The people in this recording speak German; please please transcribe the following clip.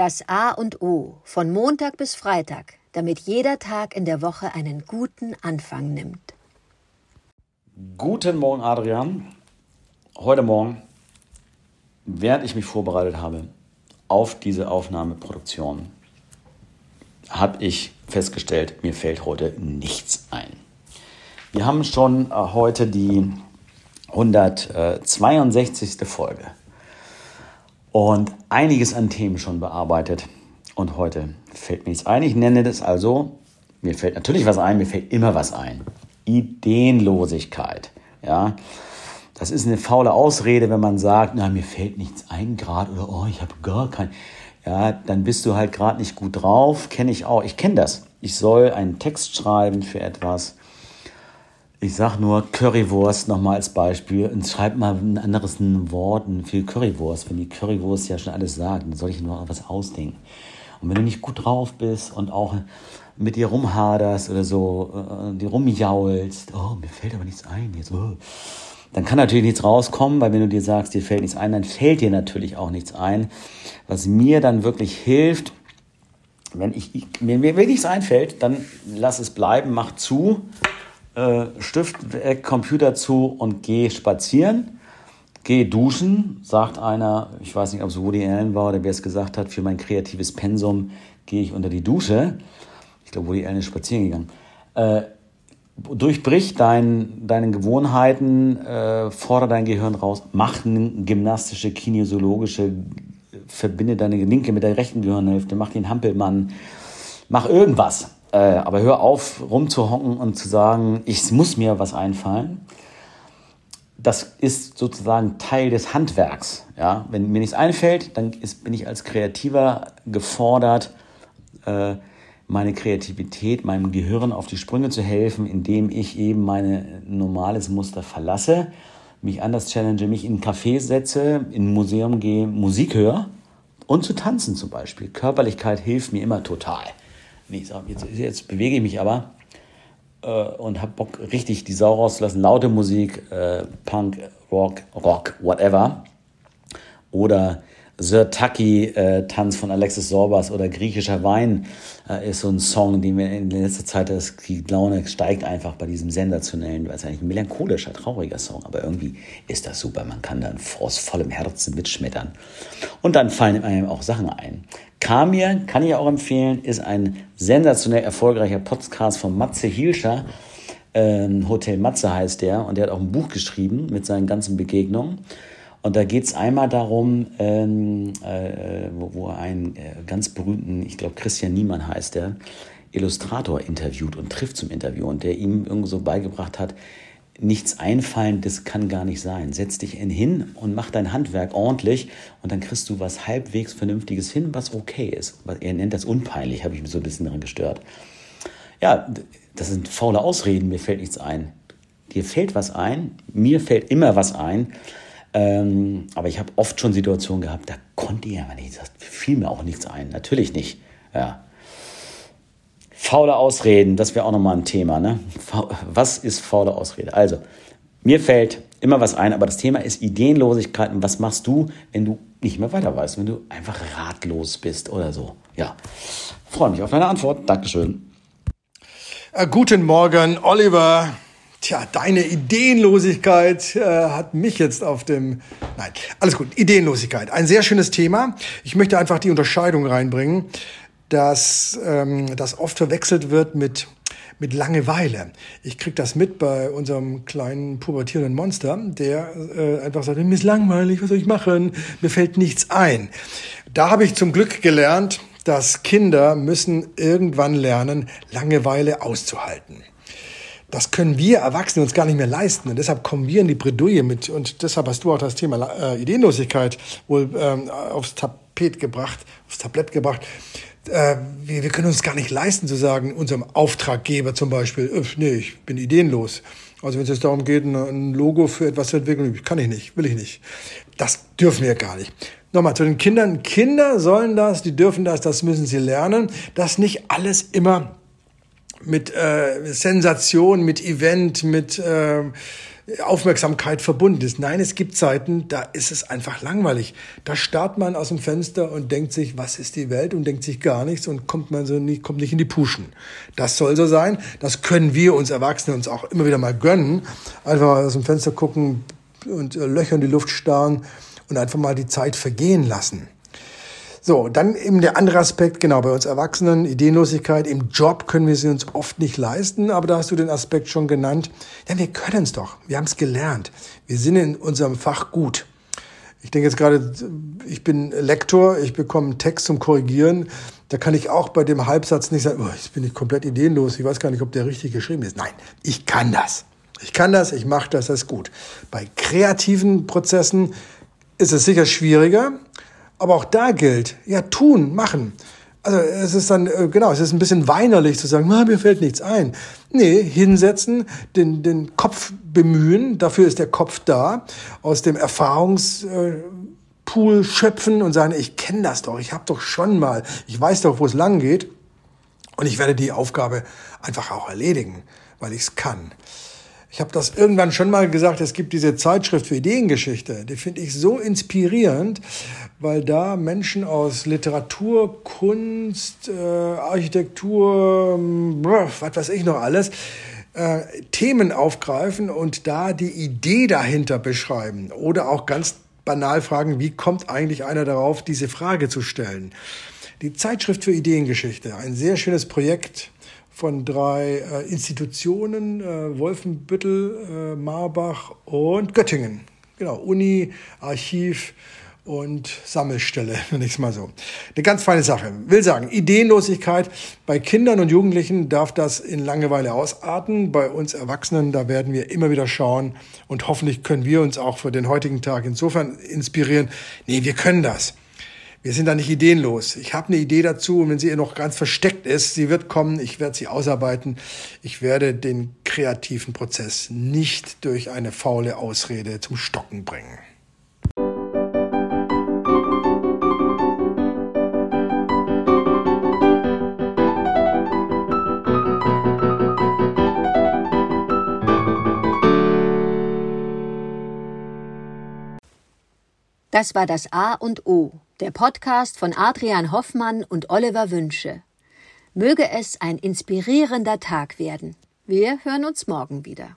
Das A und O von Montag bis Freitag, damit jeder Tag in der Woche einen guten Anfang nimmt. Guten Morgen, Adrian. Heute Morgen, während ich mich vorbereitet habe auf diese Aufnahmeproduktion, habe ich festgestellt, mir fällt heute nichts ein. Wir haben schon äh, heute die 162. Folge und einiges an Themen schon bearbeitet. Und heute fällt mir nichts ein. Ich nenne das also, mir fällt natürlich was ein, mir fällt immer was ein. Ideenlosigkeit. Ja, das ist eine faule Ausrede, wenn man sagt, na, mir fällt nichts ein gerade oder oh, ich habe gar kein. Ja, dann bist du halt gerade nicht gut drauf. Kenne ich auch. Ich kenne das. Ich soll einen Text schreiben für etwas ich sag nur Currywurst nochmal als Beispiel und schreib mal ein anderes Wort für Currywurst. Wenn die Currywurst ja schon alles sagt, dann soll ich nur was ausdenken. Und wenn du nicht gut drauf bist und auch mit dir rumhaderst oder so, äh, die rumjaulst, oh, mir fällt aber nichts ein jetzt, oh. dann kann natürlich nichts rauskommen, weil wenn du dir sagst, dir fällt nichts ein, dann fällt dir natürlich auch nichts ein. Was mir dann wirklich hilft, wenn ich, mir, mir nichts einfällt, dann lass es bleiben, mach zu äh, Stift weg, Computer zu und geh spazieren. Geh duschen, sagt einer, ich weiß nicht, ob es Woody Allen war oder wer es gesagt hat, für mein kreatives Pensum gehe ich unter die Dusche. Ich glaube, Woody Allen ist spazieren gegangen. Äh, durchbrich dein, deine Gewohnheiten, äh, fordere dein Gehirn raus, mach eine gymnastische, kinesiologische, verbinde deine linke mit der rechten Gehirnhälfte, mach den Hampelmann, mach irgendwas. Äh, aber hör auf, rumzuhocken und zu sagen, ich muss mir was einfallen. Das ist sozusagen Teil des Handwerks. Ja? Wenn mir nichts einfällt, dann ist, bin ich als Kreativer gefordert, äh, meine Kreativität, meinem Gehirn auf die Sprünge zu helfen, indem ich eben mein normales Muster verlasse, mich anders challenge, mich in ein Café setze, in ein Museum gehe, Musik höre und zu tanzen zum Beispiel. Körperlichkeit hilft mir immer total nee, sag, jetzt, jetzt bewege ich mich aber äh, und habe Bock, richtig die Sau rauszulassen. Laute Musik, äh, Punk, Rock, Rock, whatever. Oder Sir Tucky äh, von Alexis Sorbas oder Griechischer Wein äh, ist so ein Song, den wir in letzter Zeit, das, die Laune steigt einfach bei diesem sensationellen, weil es eigentlich ein melancholischer, trauriger Song, aber irgendwie ist das super. Man kann dann aus vollem Herzen mitschmettern. Und dann fallen einem auch Sachen ein. Kamir, kann ich auch empfehlen, ist ein sensationell erfolgreicher Podcast von Matze Hielscher. Ähm, Hotel Matze heißt der und der hat auch ein Buch geschrieben mit seinen ganzen Begegnungen. Und da geht es einmal darum, ähm, äh, wo, wo er einen äh, ganz berühmten, ich glaube Christian Niemann heißt der, Illustrator interviewt und trifft zum Interview und der ihm irgendwie so beigebracht hat, nichts einfallen, das kann gar nicht sein. Setz dich hin und mach dein Handwerk ordentlich und dann kriegst du was halbwegs Vernünftiges hin, was okay ist. Er nennt das unpeinlich, habe ich mich so ein bisschen daran gestört. Ja, das sind faule Ausreden, mir fällt nichts ein. Dir fällt was ein, mir fällt immer was ein. Ähm, aber ich habe oft schon Situationen gehabt, da konnte ich aber nicht, das fiel mir auch nichts ein. Natürlich nicht. Ja. Faule Ausreden, das wäre auch nochmal ein Thema. Ne? Was ist faule Ausrede? Also, mir fällt immer was ein, aber das Thema ist Ideenlosigkeit. Und was machst du, wenn du nicht mehr weiter weißt, wenn du einfach ratlos bist oder so? Ja, freue mich auf deine Antwort. Dankeschön. Äh, guten Morgen, Oliver. Tja, deine Ideenlosigkeit äh, hat mich jetzt auf dem. Nein, alles gut. Ideenlosigkeit. Ein sehr schönes Thema. Ich möchte einfach die Unterscheidung reinbringen, dass ähm, das oft verwechselt wird mit mit Langeweile. Ich krieg das mit bei unserem kleinen pubertierenden Monster, der äh, einfach sagt, mir ist langweilig, was soll ich machen? Mir fällt nichts ein. Da habe ich zum Glück gelernt, dass Kinder müssen irgendwann lernen, Langeweile auszuhalten. Das können wir Erwachsene uns gar nicht mehr leisten. Und deshalb kommen wir in die Bredouille mit. Und deshalb hast du auch das Thema äh, Ideenlosigkeit wohl ähm, aufs Tapet gebracht, aufs Tablett gebracht. Äh, wir, wir können uns gar nicht leisten zu sagen, unserem Auftraggeber zum Beispiel, äh, nee, ich bin ideenlos. Also wenn es jetzt darum geht, ein Logo für etwas zu entwickeln, kann ich nicht, will ich nicht. Das dürfen wir gar nicht. Nochmal zu den Kindern. Kinder sollen das, die dürfen das, das müssen sie lernen, dass nicht alles immer mit äh, Sensation, mit Event, mit äh, Aufmerksamkeit verbunden ist. Nein, es gibt Zeiten, da ist es einfach langweilig. Da starrt man aus dem Fenster und denkt sich, was ist die Welt und denkt sich gar nichts und kommt man so nicht, kommt nicht in die Puschen. Das soll so sein. Das können wir uns Erwachsene uns auch immer wieder mal gönnen. Einfach aus dem Fenster gucken und äh, Löcher in die Luft starren und einfach mal die Zeit vergehen lassen. So, dann eben der andere Aspekt, genau, bei uns Erwachsenen, Ideenlosigkeit. Im Job können wir sie uns oft nicht leisten, aber da hast du den Aspekt schon genannt. Ja, wir können es doch. Wir haben es gelernt. Wir sind in unserem Fach gut. Ich denke jetzt gerade, ich bin Lektor, ich bekomme einen Text zum Korrigieren. Da kann ich auch bei dem Halbsatz nicht sagen, oh, jetzt bin ich komplett ideenlos, ich weiß gar nicht, ob der richtig geschrieben ist. Nein, ich kann das. Ich kann das, ich mache das, das ist gut. Bei kreativen Prozessen ist es sicher schwieriger, aber auch da gilt, ja, tun, machen. Also es ist dann, äh, genau, es ist ein bisschen weinerlich zu sagen, mir fällt nichts ein. Nee, hinsetzen, den, den Kopf bemühen, dafür ist der Kopf da, aus dem Erfahrungspool schöpfen und sagen, ich kenne das doch, ich habe doch schon mal, ich weiß doch, wo es lang geht und ich werde die Aufgabe einfach auch erledigen, weil ich es kann. Ich habe das irgendwann schon mal gesagt, es gibt diese Zeitschrift für Ideengeschichte. Die finde ich so inspirierend, weil da Menschen aus Literatur, Kunst, äh, Architektur, was weiß ich noch alles, äh, Themen aufgreifen und da die Idee dahinter beschreiben. Oder auch ganz banal fragen, wie kommt eigentlich einer darauf, diese Frage zu stellen. Die Zeitschrift für Ideengeschichte, ein sehr schönes Projekt von drei äh, Institutionen, äh, Wolfenbüttel, äh, Marbach und Göttingen. Genau, Uni, Archiv und Sammelstelle, nenne ich es mal so. Eine ganz feine Sache. Will sagen, Ideenlosigkeit. Bei Kindern und Jugendlichen darf das in Langeweile ausarten. Bei uns Erwachsenen, da werden wir immer wieder schauen und hoffentlich können wir uns auch für den heutigen Tag insofern inspirieren. Nee, wir können das. Wir sind da nicht ideenlos. Ich habe eine Idee dazu und wenn sie noch ganz versteckt ist, sie wird kommen, ich werde sie ausarbeiten. Ich werde den kreativen Prozess nicht durch eine faule Ausrede zum Stocken bringen. Das war das A und O der Podcast von Adrian Hoffmann und Oliver Wünsche. Möge es ein inspirierender Tag werden. Wir hören uns morgen wieder.